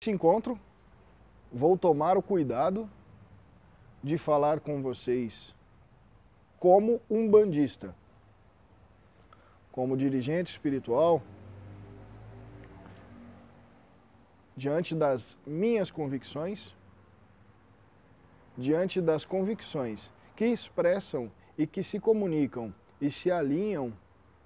Nesse encontro, vou tomar o cuidado de falar com vocês como um bandista, como dirigente espiritual, diante das minhas convicções, diante das convicções que expressam e que se comunicam e se alinham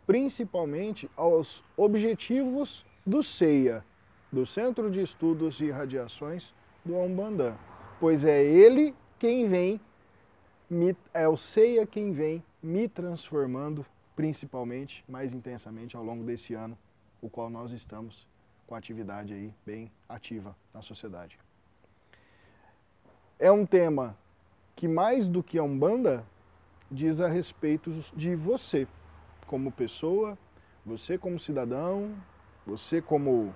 principalmente aos objetivos do CEIA, do Centro de Estudos e Radiações do Umbanda, pois é ele quem vem, me, é o CEIA quem vem me transformando principalmente, mais intensamente ao longo desse ano, o qual nós estamos com atividade aí bem ativa na sociedade. É um tema que mais do que a Umbanda diz a respeito de você como pessoa, você como cidadão, você como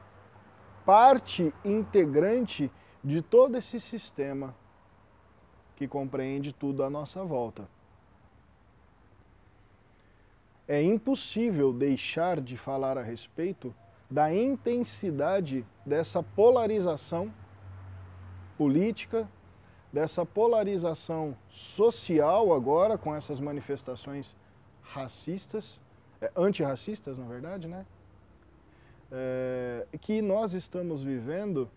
parte integrante de todo esse sistema que compreende tudo à nossa volta. É impossível deixar de falar a respeito da intensidade dessa polarização política, dessa polarização social agora com essas manifestações racistas, é, antirracistas na verdade, né? É, que nós estamos vivendo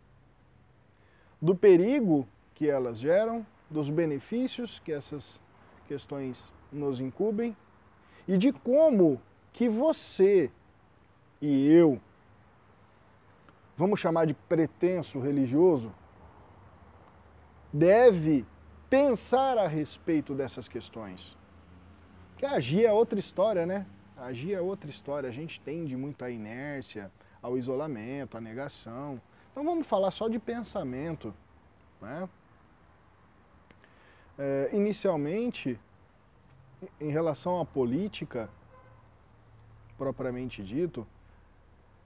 do perigo que elas geram, dos benefícios que essas questões nos incumbem e de como que você e eu vamos chamar de pretenso religioso, deve pensar a respeito dessas questões. Que agir é outra história, né? Agir é outra história. A gente tende muito à inércia, ao isolamento, à negação. Então vamos falar só de pensamento. Né? É, inicialmente, em relação à política, propriamente dito,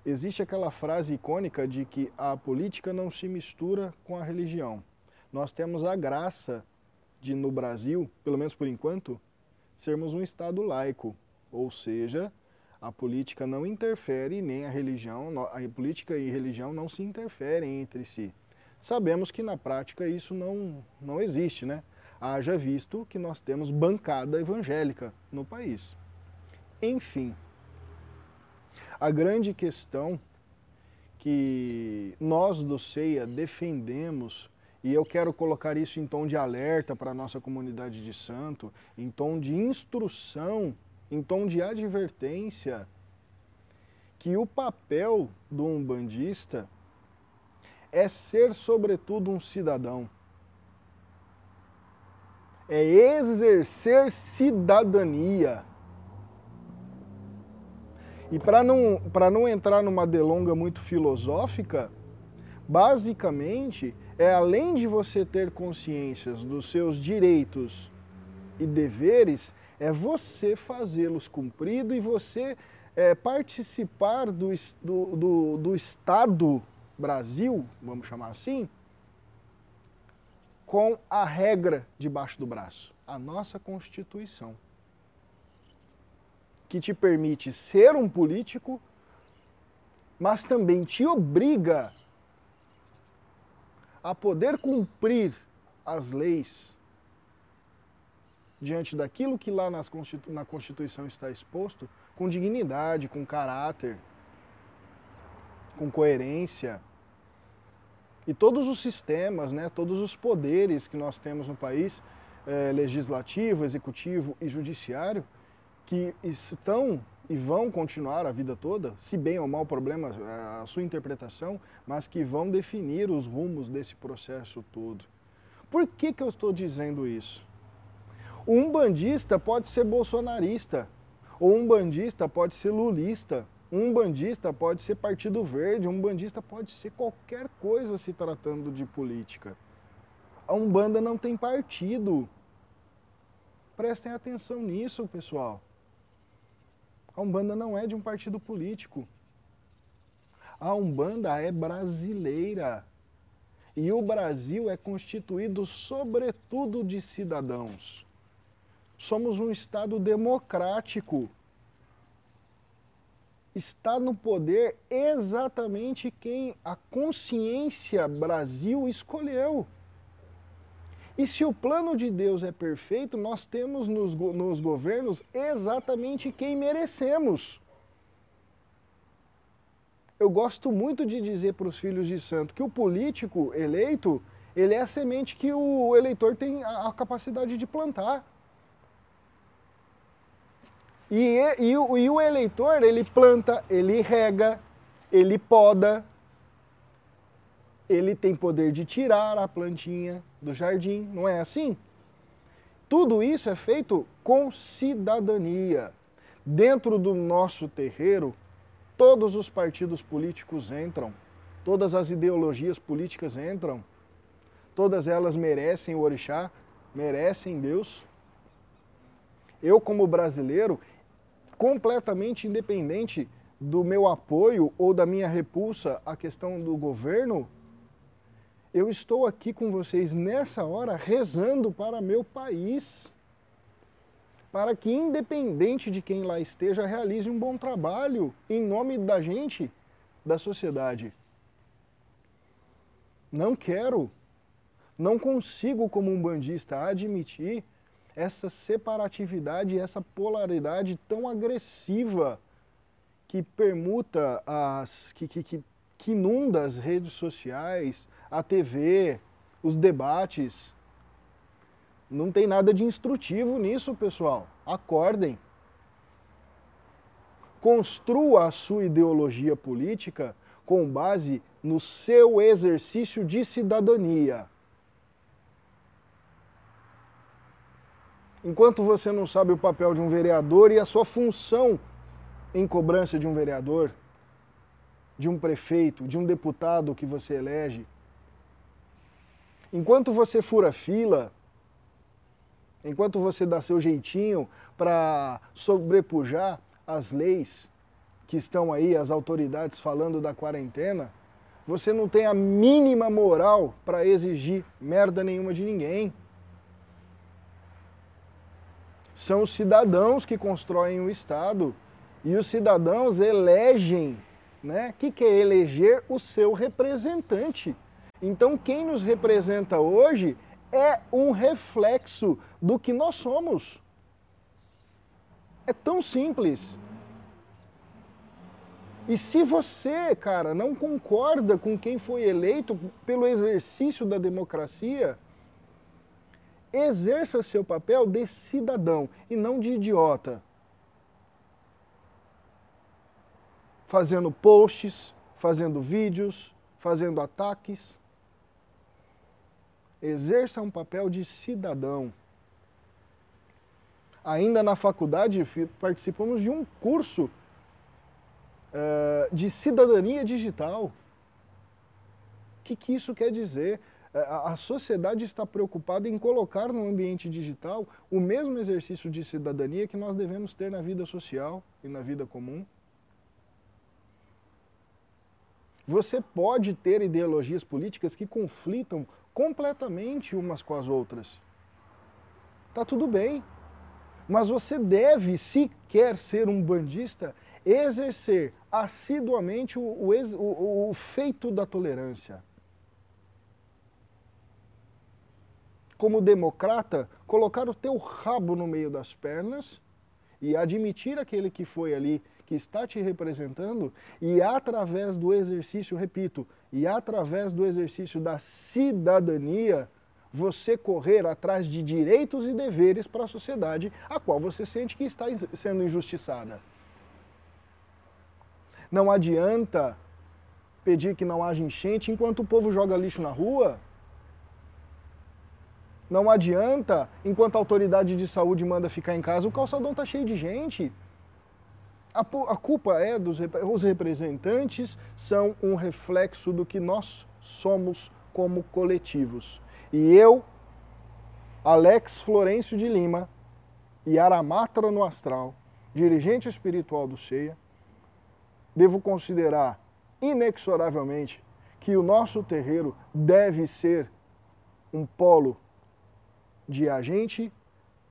Existe aquela frase icônica de que a política não se mistura com a religião. Nós temos a graça de, no Brasil, pelo menos por enquanto, sermos um Estado laico, ou seja, a política não interfere nem a religião, a política e religião não se interferem entre si. Sabemos que na prática isso não, não existe, né? Haja visto que nós temos bancada evangélica no país. Enfim, a grande questão que nós do CEIA defendemos, e eu quero colocar isso em tom de alerta para a nossa comunidade de santo, em tom de instrução, em tom de advertência, que o papel do umbandista é ser, sobretudo, um cidadão. É exercer cidadania e para não, não entrar numa delonga muito filosófica, basicamente é além de você ter consciências dos seus direitos e deveres, é você fazê-los cumprido e você é, participar do, do, do, do Estado Brasil, vamos chamar assim, com a regra debaixo do braço, a nossa Constituição que te permite ser um político, mas também te obriga a poder cumprir as leis diante daquilo que lá Constitu na Constituição está exposto, com dignidade, com caráter, com coerência. E todos os sistemas, né, todos os poderes que nós temos no país, é, legislativo, executivo e judiciário, que estão e vão continuar a vida toda, se bem ou mal problema é, a sua interpretação, mas que vão definir os rumos desse processo todo. Por que, que eu estou dizendo isso? Um bandista pode ser bolsonarista, ou um bandista pode ser lulista, um bandista pode ser Partido Verde, um bandista pode ser qualquer coisa se tratando de política. A Umbanda não tem partido. Prestem atenção nisso, pessoal. A Umbanda não é de um partido político. A Umbanda é brasileira. E o Brasil é constituído sobretudo de cidadãos. Somos um Estado democrático. está no poder exatamente quem a consciência Brasil escolheu. E se o plano de Deus é perfeito, nós temos nos, nos governos exatamente quem merecemos. Eu gosto muito de dizer para os filhos de santo que o político eleito, ele é a semente que o eleitor tem a, a capacidade de plantar. E, e, e, o, e o eleitor, ele planta, ele rega, ele poda, ele tem poder de tirar a plantinha do jardim, não é assim? Tudo isso é feito com cidadania. Dentro do nosso terreiro, todos os partidos políticos entram, todas as ideologias políticas entram, todas elas merecem o orixá, merecem Deus. Eu, como brasileiro, completamente independente do meu apoio ou da minha repulsa à questão do governo, eu estou aqui com vocês nessa hora rezando para meu país, para que, independente de quem lá esteja, realize um bom trabalho em nome da gente, da sociedade. Não quero, não consigo, como um bandista, admitir essa separatividade, essa polaridade tão agressiva que permuta as. que, que, que, que inunda as redes sociais, a TV, os debates. Não tem nada de instrutivo nisso, pessoal. Acordem. Construa a sua ideologia política com base no seu exercício de cidadania. Enquanto você não sabe o papel de um vereador e a sua função em cobrança de um vereador, de um prefeito, de um deputado que você elege, enquanto você fura fila, enquanto você dá seu jeitinho para sobrepujar as leis que estão aí, as autoridades falando da quarentena, você não tem a mínima moral para exigir merda nenhuma de ninguém. São os cidadãos que constroem o Estado e os cidadãos elegem, né? Que, que é eleger o seu representante? Então, quem nos representa hoje é um reflexo do que nós somos. É tão simples. E se você, cara, não concorda com quem foi eleito pelo exercício da democracia, exerça seu papel de cidadão e não de idiota. Fazendo posts, fazendo vídeos, fazendo ataques. Exerça um papel de cidadão. Ainda na faculdade participamos de um curso uh, de cidadania digital. O que, que isso quer dizer? É, a sociedade está preocupada em colocar no ambiente digital o mesmo exercício de cidadania que nós devemos ter na vida social e na vida comum. Você pode ter ideologias políticas que conflitam completamente umas com as outras. Tá tudo bem. Mas você deve, se quer ser um bandista, exercer assiduamente o, o, o, o feito da tolerância como democrata, colocar o teu rabo no meio das pernas e admitir aquele que foi ali, que está te representando, e através do exercício, repito, e através do exercício da cidadania, você correr atrás de direitos e deveres para a sociedade a qual você sente que está sendo injustiçada. Não adianta pedir que não haja enchente enquanto o povo joga lixo na rua não adianta, enquanto a autoridade de saúde manda ficar em casa, o calçadão está cheio de gente. A, a culpa é dos os representantes, são um reflexo do que nós somos como coletivos. E eu, Alex Florencio de Lima, e Aramatra no Astral, dirigente espiritual do CEIA, devo considerar inexoravelmente que o nosso terreiro deve ser um polo de agente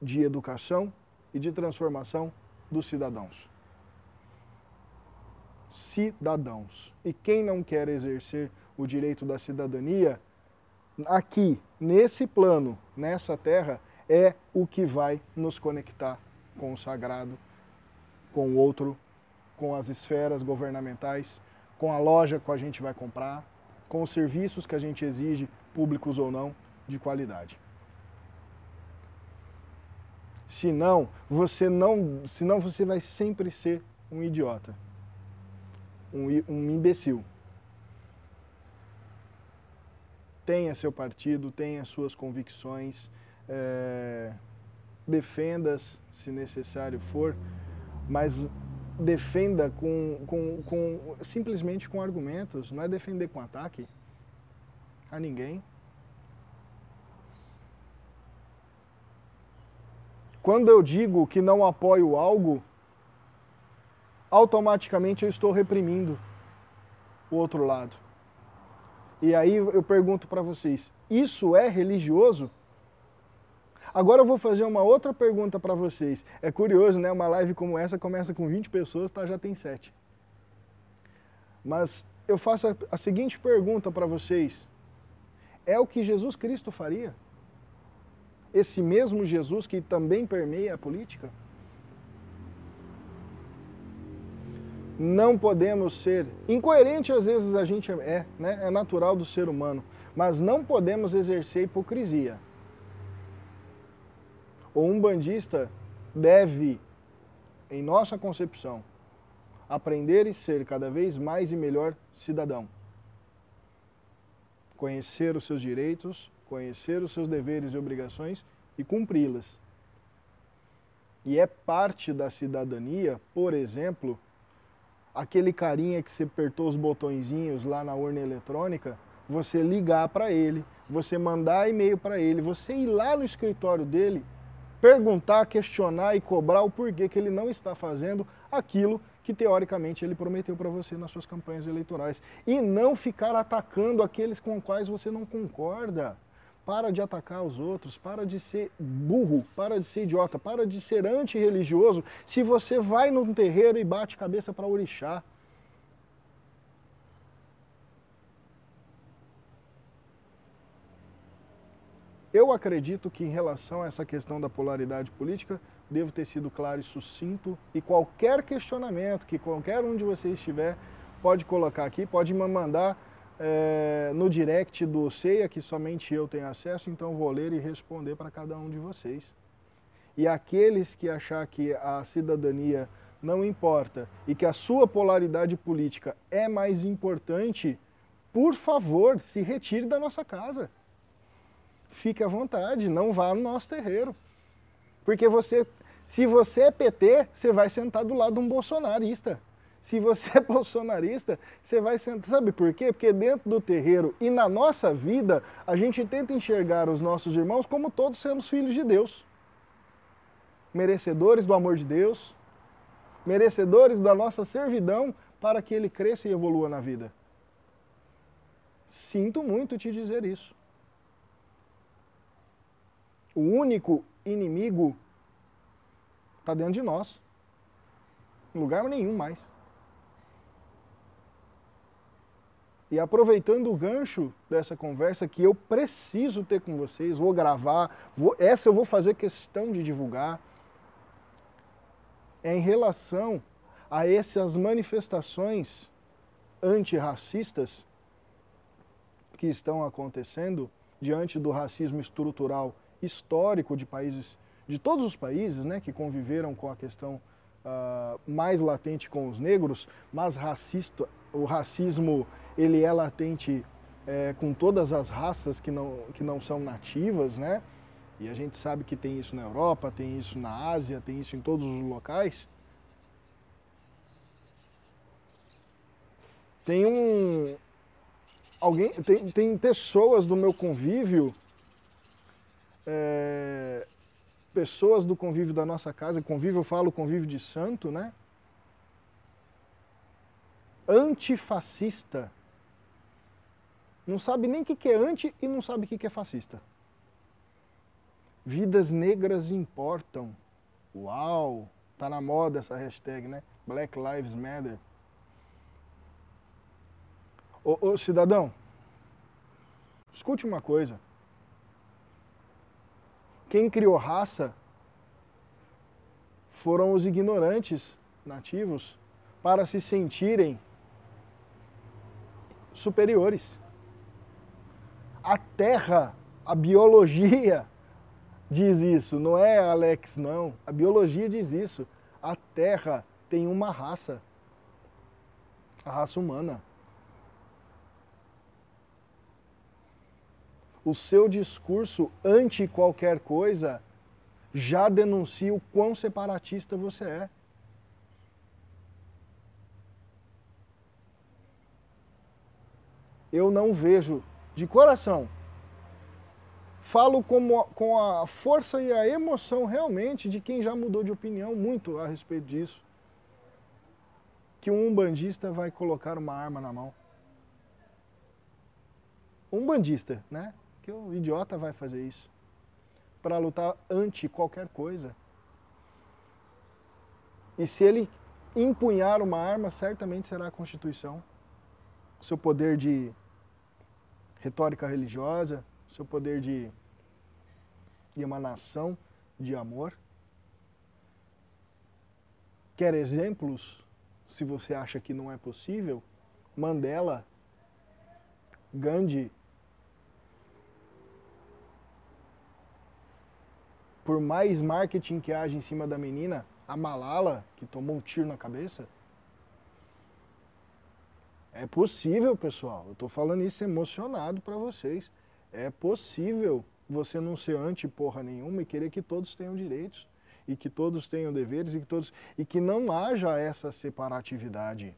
de educação e de transformação dos cidadãos. cidadãos. E quem não quer exercer o direito da cidadania, aqui, nesse plano, nessa terra, é o que vai nos conectar com o sagrado, com o outro, com as esferas governamentais, com a loja que a gente vai comprar, com os serviços que a gente exige, públicos ou não, de qualidade. Senão, você não, senão você vai sempre ser um idiota, um, um imbecil. Tenha seu partido, tenha suas convicções, é, defenda-as se necessário for, mas defenda com, com, com, simplesmente com argumentos, não é defender com ataque a ninguém. Quando eu digo que não apoio algo, automaticamente eu estou reprimindo o outro lado. E aí eu pergunto para vocês: isso é religioso? Agora eu vou fazer uma outra pergunta para vocês. É curioso, né? Uma live como essa começa com 20 pessoas, tá? Já tem 7. Mas eu faço a, a seguinte pergunta para vocês: é o que Jesus Cristo faria? Esse mesmo Jesus que também permeia a política? Não podemos ser incoerente, às vezes a gente é, né? é natural do ser humano, mas não podemos exercer hipocrisia. Ou um bandista deve, em nossa concepção, aprender e ser cada vez mais e melhor cidadão. Conhecer os seus direitos, conhecer os seus deveres e obrigações e cumpri-las. E é parte da cidadania, por exemplo, aquele carinha que você apertou os botõezinhos lá na urna eletrônica, você ligar para ele, você mandar e-mail para ele, você ir lá no escritório dele, perguntar, questionar e cobrar o porquê que ele não está fazendo aquilo que teoricamente ele prometeu para você nas suas campanhas eleitorais. E não ficar atacando aqueles com os quais você não concorda. Para de atacar os outros, para de ser burro, para de ser idiota, para de ser antirreligioso se você vai num terreiro e bate cabeça para orixá. Eu acredito que em relação a essa questão da polaridade política, devo ter sido claro e sucinto e qualquer questionamento que qualquer um de vocês tiver, pode colocar aqui, pode me mandar é, no direct do CEIA, que somente eu tenho acesso, então vou ler e responder para cada um de vocês. E aqueles que achar que a cidadania não importa e que a sua polaridade política é mais importante, por favor, se retire da nossa casa. Fique à vontade, não vá no nosso terreiro. Porque você, se você é PT, você vai sentar do lado de um bolsonarista. Se você é bolsonarista, você vai sentar. Sabe por quê? Porque dentro do terreiro e na nossa vida, a gente tenta enxergar os nossos irmãos como todos sendo filhos de Deus. Merecedores do amor de Deus, merecedores da nossa servidão para que ele cresça e evolua na vida. Sinto muito te dizer isso. O único inimigo está dentro de nós. Em lugar nenhum mais. E aproveitando o gancho dessa conversa que eu preciso ter com vocês, vou gravar, vou, essa eu vou fazer questão de divulgar, é em relação a essas manifestações antirracistas que estão acontecendo diante do racismo estrutural histórico de países, de todos os países né, que conviveram com a questão uh, mais latente com os negros, mas racista, o racismo ele é latente é, com todas as raças que não, que não são nativas, né? E a gente sabe que tem isso na Europa, tem isso na Ásia, tem isso em todos os locais. Tem um. Alguém, tem, tem pessoas do meu convívio, é, pessoas do convívio da nossa casa, convívio eu falo convívio de santo, né? Antifascista não sabe nem o que é anti e não sabe o que é fascista. Vidas negras importam. Uau! Tá na moda essa hashtag, né? Black Lives Matter. Ô, ô cidadão, escute uma coisa. Quem criou raça foram os ignorantes nativos para se sentirem superiores. A terra, a biologia diz isso, não é Alex não. A biologia diz isso. A terra tem uma raça. A raça humana. O seu discurso anti qualquer coisa já denuncia o quão separatista você é. Eu não vejo, de coração, falo com, com a força e a emoção realmente de quem já mudou de opinião muito a respeito disso. Que um bandista vai colocar uma arma na mão. Um bandista, né? Que o idiota vai fazer isso para lutar ante qualquer coisa. E se ele empunhar uma arma, certamente será a Constituição. Seu poder de retórica religiosa, seu poder de, de emanação de amor. Quer exemplos? Se você acha que não é possível, Mandela, Gandhi, por mais marketing que haja em cima da menina, a Malala, que tomou um tiro na cabeça, é possível, pessoal. Eu estou falando isso emocionado para vocês. É possível você não ser anti porra nenhuma e querer que todos tenham direitos e que todos tenham deveres e que todos e que não haja essa separatividade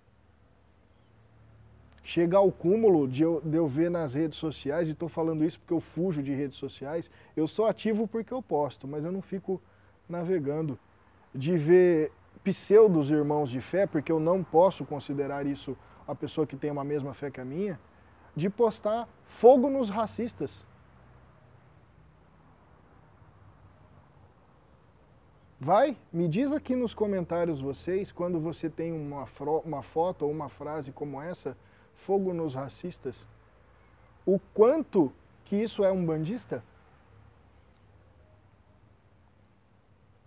chega ao cúmulo de eu, de eu ver nas redes sociais, e estou falando isso porque eu fujo de redes sociais, eu sou ativo porque eu posto, mas eu não fico navegando, de ver pseudos irmãos de fé, porque eu não posso considerar isso a pessoa que tem uma mesma fé que a minha, de postar fogo nos racistas. Vai, me diz aqui nos comentários vocês, quando você tem uma, uma foto ou uma frase como essa, fogo nos racistas, o quanto que isso é um bandista?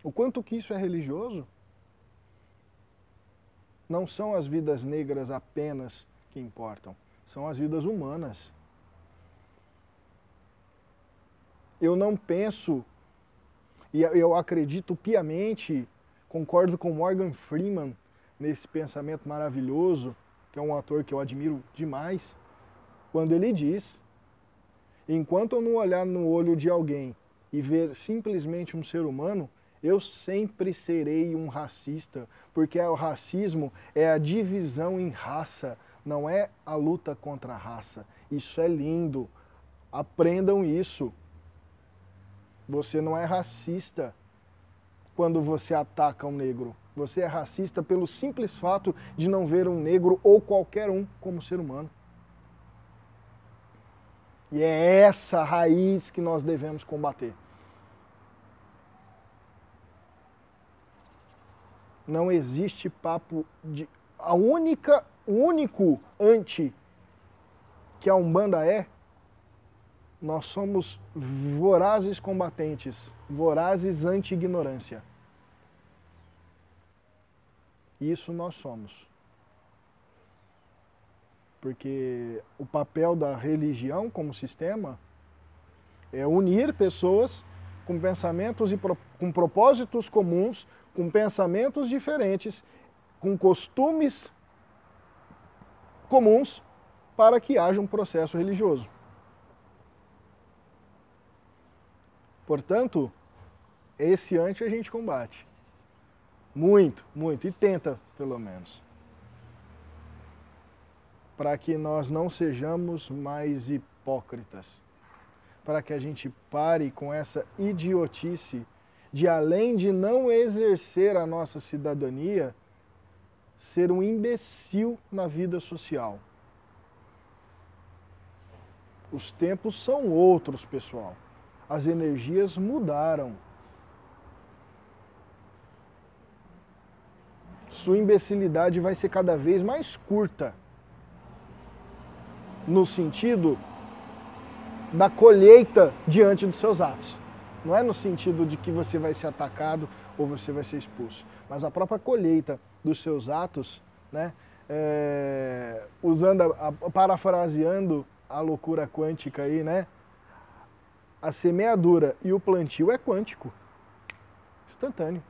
O quanto que isso é religioso? Não são as vidas negras apenas que importam, são as vidas humanas. Eu não penso, e eu acredito piamente, concordo com Morgan Freeman nesse pensamento maravilhoso, que é um ator que eu admiro demais, quando ele diz: enquanto eu não olhar no olho de alguém e ver simplesmente um ser humano, eu sempre serei um racista, porque o racismo é a divisão em raça, não é a luta contra a raça. Isso é lindo. Aprendam isso. Você não é racista quando você ataca um negro. Você é racista pelo simples fato de não ver um negro ou qualquer um como ser humano. E é essa raiz que nós devemos combater. Não existe papo de. A única, o único anti que a Umbanda é, nós somos vorazes combatentes, vorazes anti-ignorância. Isso nós somos. Porque o papel da religião como sistema é unir pessoas com pensamentos e pro, com propósitos comuns, com pensamentos diferentes, com costumes comuns para que haja um processo religioso. Portanto, esse antes a gente combate. Muito, muito. E tenta, pelo menos. Para que nós não sejamos mais hipócritas. Para que a gente pare com essa idiotice de, além de não exercer a nossa cidadania, ser um imbecil na vida social. Os tempos são outros, pessoal. As energias mudaram. sua imbecilidade vai ser cada vez mais curta. no sentido da colheita diante dos seus atos. Não é no sentido de que você vai ser atacado ou você vai ser expulso, mas a própria colheita dos seus atos, né? É, usando, a, a, parafraseando a loucura quântica aí, né? A semeadura e o plantio é quântico, instantâneo.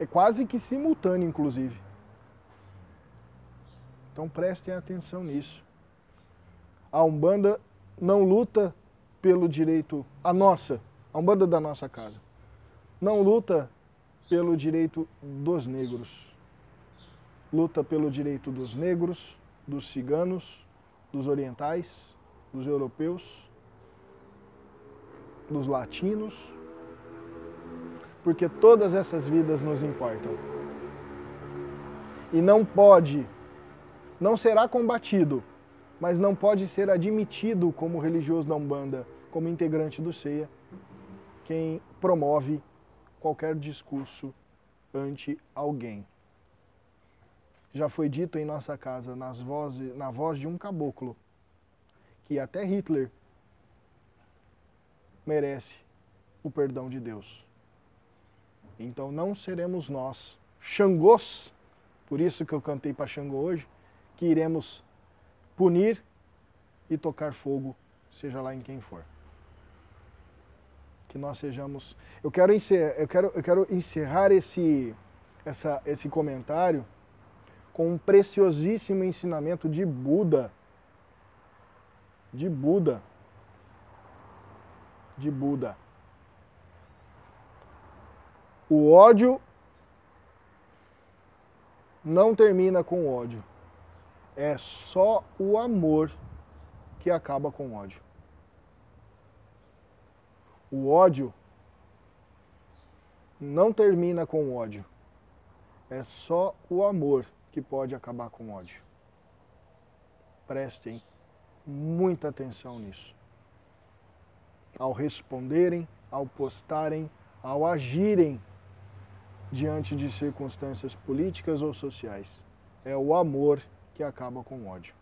É quase que simultâneo, inclusive. Então prestem atenção nisso. A Umbanda não luta pelo direito, a nossa, a Umbanda da nossa casa, não luta pelo direito dos negros. Luta pelo direito dos negros, dos ciganos, dos orientais, dos europeus, dos latinos, porque todas essas vidas nos importam. E não pode, não será combatido, mas não pode ser admitido como religioso da Umbanda, como integrante do CEIA, quem promove qualquer discurso ante alguém. Já foi dito em nossa casa, nas vozes, na voz de um caboclo, que até Hitler merece o perdão de Deus. Então não seremos nós, Xangôs, por isso que eu cantei para Xangô hoje, que iremos punir e tocar fogo, seja lá em quem for. Que nós sejamos. Eu quero encerrar, eu quero, eu quero encerrar esse, essa, esse comentário com um preciosíssimo ensinamento de Buda. De Buda. De Buda. O ódio não termina com ódio. É só o amor que acaba com ódio. O ódio não termina com o ódio. É só o amor que pode acabar com o ódio. Prestem muita atenção nisso. Ao responderem, ao postarem, ao agirem diante de circunstâncias políticas ou sociais. É o amor que acaba com o ódio.